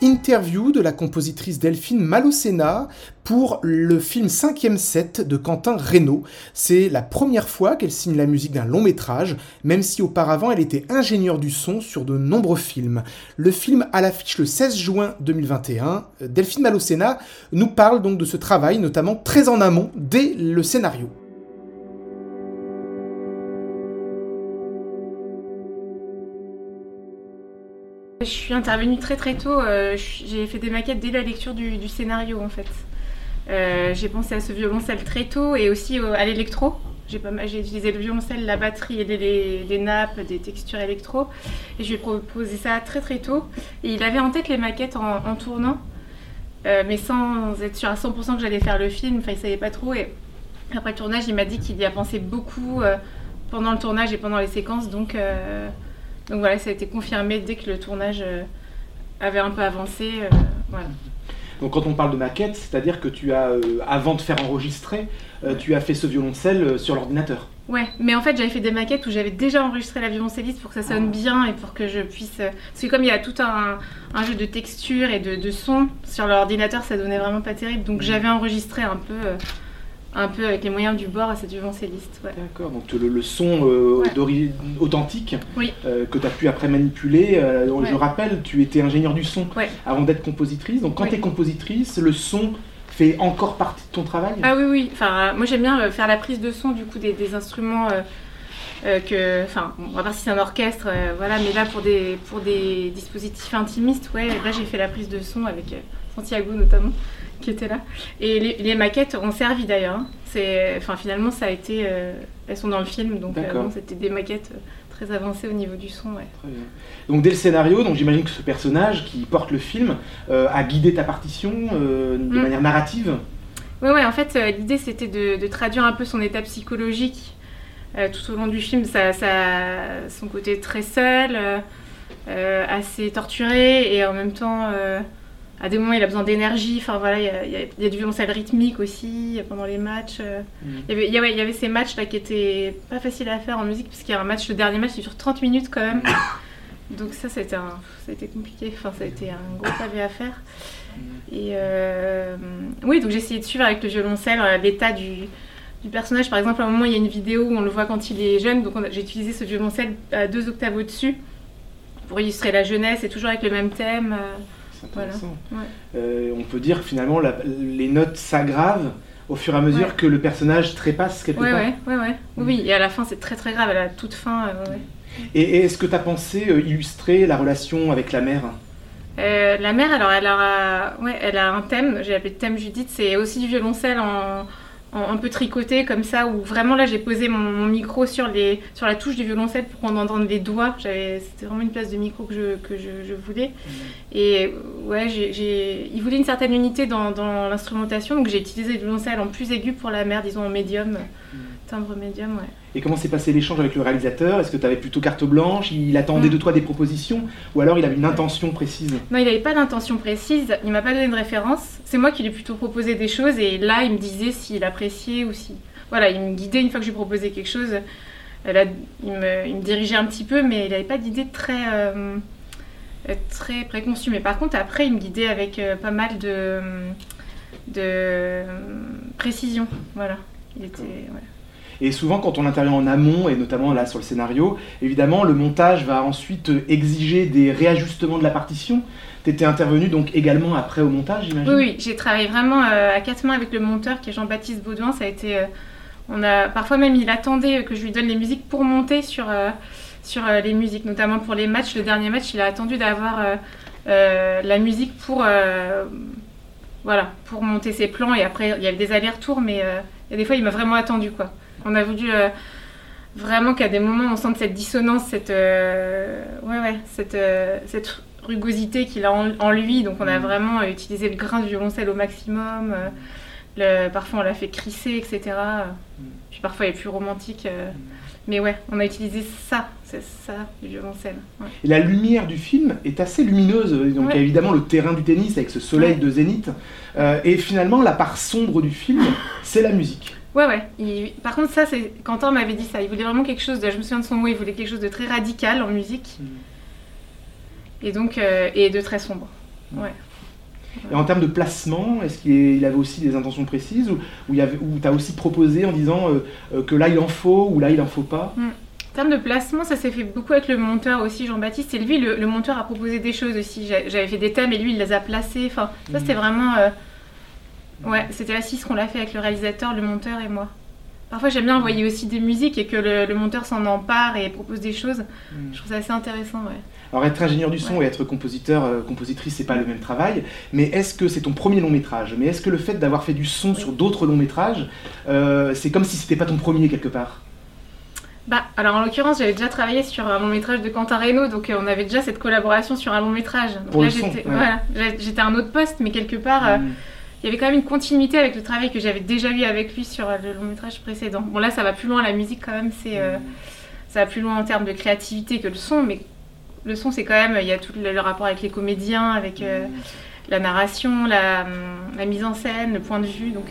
interview de la compositrice Delphine Malocena pour le film 5e set de Quentin Reynaud. C'est la première fois qu'elle signe la musique d'un long métrage, même si auparavant elle était ingénieure du son sur de nombreux films. Le film à l'affiche le 16 juin 2021. Delphine Malocena nous parle donc de ce travail, notamment très en amont, dès le scénario. Je suis intervenue très très tôt. Euh, j'ai fait des maquettes dès la lecture du, scénario en fait. Euh, j'ai pensé à ce violoncelle très tôt et aussi à l'électro. J'ai, utilisé le violoncelle, la batterie et les, nappes, des textures électro. Et je lui ai proposé ça très très tôt. Et il avait en tête les maquettes en, tournant, euh, mais sans être sûr à 100% que j'allais faire le film. Enfin, il savait pas trop. Et après le tournage, il m'a dit qu'il y a pensé beaucoup pendant le tournage et pendant les séquences. Donc donc voilà, ça a été confirmé dès que le tournage euh, avait un peu avancé. Euh, voilà. Donc quand on parle de maquette, c'est-à-dire que tu as, euh, avant de faire enregistrer, tu as fait ce violoncelle sur l'ordinateur. Ouais, mais en fait j'avais fait des maquettes où j'avais déjà enregistré la violoncelliste pour que ça sonne ah. bien et pour que je puisse... Parce que comme il y a tout un, jeu de texture et de, de son sur l'ordinateur, ça donnait vraiment pas terrible. Donc mmh. j'avais enregistré un peu un peu avec les moyens du bord à cette violoncelliste. Ouais. D'accord, donc le, son euh, authentique euh, que tu as pu après manipuler. Euh, je rappelle, tu étais ingénieur du son avant d'être compositrice. Donc quand tu es compositrice, le son fait encore partie de ton travail? Ah oui, oui. Enfin, moi j'aime bien faire la prise de son du coup des, instruments. Que, enfin, on va voir si c'est un orchestre, voilà, mais là pour des, pour des dispositifs intimistes, ouais, là j'ai fait la prise de son avec Santiago notamment qui était là. Et les, maquettes ont servi d'ailleurs. Hein. C'est, enfin, finalement, ça a été, euh, elles sont dans le film, donc euh, c'était des maquettes euh, très avancées au niveau du son. Ouais. Donc dès le scénario, donc j'imagine que ce personnage qui porte le film a guidé ta partition de mm. manière narrative? Oui, ouais, en fait, l'idée c'était de, traduire un peu son état psychologique tout au long du film, ça, ça, son côté très seul, assez torturé et en même temps à des moments, il a besoin d'énergie. Enfin voilà, il y, a, du violoncelle rythmique aussi pendant les matchs. Mm. Il, y avait, il, y avait, ces matchs là qui étaient pas faciles à faire en musique parce qu'il y a un match, le dernier match, il dure 30 minutes quand même. Donc ça, c'était un, ça a été compliqué. Enfin, ça a été un gros pavé à faire. Et euh, oui, donc j'ai essayé de suivre avec le violoncelle euh, l'état du, du, personnage. Par exemple, à un moment, il y a une vidéo où on le voit quand il est jeune. Donc j'ai utilisé ce violoncelle à deux octaves au-dessus pour illustrer la jeunesse et toujours avec le même thème. Euh, euh, on peut dire finalement les notes s'aggravent au fur et à mesure que le personnage trépasse quelque part. Ouais, ouais, ouais. Oui, et à la fin c'est très très grave, à la toute fin. Euh, et, est-ce que tu as pensé illustrer la relation avec la mère? La mère, alors elle a, ouais, elle a un thème, j'ai appelé thème Judith, c'est aussi du violoncelle en, un peu tricoté comme ça, où vraiment là j'ai posé mon, micro sur, les, sur la touche du violoncelle pour qu'on entende les doigts. C'était vraiment une place de micro que je, que je, voulais. Mmh. Et ouais, j'ai, il voulait une certaine unité dans, dans l'instrumentation, donc j'ai utilisé le violoncelle en plus aigu pour la mer, disons en médium, mmh. timbre médium, ouais. Et comment s'est passé l'échange avec le réalisateur? Est-ce que tu avais plutôt carte blanche? Il attendait de toi des propositions? Ou alors il avait une intention précise? Non, il n'avait pas d'intention précise. Il m'a pas donné de référence. C'est moi qui lui ai plutôt proposé des choses et là, il me disait s'il appréciait ou si. Voilà, il me guidait une fois que je lui proposais quelque chose. Là, il, me, dirigeait un petit peu, mais il n'avait pas d'idée très, euh, très préconçue. Mais par contre, après, il me guidait avec euh, pas mal de, de précision. Voilà. Il était. Et souvent, quand on intervient en amont, et notamment là sur le scénario, évidemment, le montage va ensuite exiger des réajustements de la partition. Tu étais intervenu donc également après au montage, j'imagine? Oui, oui j'ai travaillé vraiment euh, à quatre mains avec le monteur qui est Jean-Baptiste Baudouin. Ça a été. Euh, on a, parfois même, il attendait que je lui donne les musiques pour monter sur, euh, sur les musiques, notamment pour les matchs. Le dernier match, il a attendu d'avoir la musique pour. voilà, pour monter ses plans et après il y avait des allers-retours, mais des fois il m'a vraiment attendu quoi. On a voulu euh, vraiment qu'à des moments on sente cette dissonance, cette, euh, ouais, ouais, cette, euh, cette rugosité qu'il a en, lui. Donc on a mm. vraiment utilisé le grain du violoncelle au maximum. Le, parfois on l'a fait crisser, etc. Mm. Puis parfois il est plus romantique. Mm. Mais ouais, on a utilisé ça, c'est ça, du violoncelle. Et la lumière du film est assez lumineuse. Donc il y a évidemment le terrain du tennis avec ce soleil de zénith. et finalement, la part sombre du film, c'est la musique. Ouais, ouais. Par contre, ça, c'est Quentin m'avait dit ça. Il voulait vraiment quelque chose de. Je me souviens de son mot. Il voulait quelque chose de très radical en musique. Mm. Et donc, euh, et de très sombre. Ouais. Et en termes de placement, est-ce qu'il avait aussi des intentions précises ou, ou tu as aussi proposé en disant euh, euh, que là il en faut ou là il en faut pas? Mm. En termes de placement, ça s'est fait beaucoup avec le monteur aussi, Jean-Baptiste. Et lui, le, monteur a proposé des choses aussi. J'avais fait des thèmes et lui, il les a placés. Enfin, ça, c'était mm. vraiment. Euh, ouais, c'était assis ce qu'on l'a fait avec le réalisateur, le monteur et moi. Parfois, j'aime bien envoyer aussi des musiques et que le, monteur s'en empare et propose des choses. Mm. Je trouve ça assez intéressant, ouais. Alors être ingénieur du son et être compositeur, euh, compositrice, c'est pas le même travail. Mais est-ce que c'est ton premier long métrage? Mais est-ce que le fait d'avoir fait du son sur d'autres longs métrages, euh, c'est comme si c'était pas ton premier quelque part? Bah, alors en l'occurrence, j'avais déjà travaillé sur un long métrage de Quentin Reynaud, donc euh, on avait déjà cette collaboration sur un long métrage. Pour là, j'étais voilà, j'étais à un autre poste, mais quelque part, mm. Il y avait quand même une continuité avec le travail que j'avais déjà eu avec lui sur le long métrage précédent. Bon, là, ça va plus loin, la musique quand même, c'est. Mm. ça va plus loin en termes de créativité que le son, mais le son, c'est quand même, il y a tout le, rapport avec les comédiens, avec euh, la narration, la, mise en scène, le point de vue. Donc,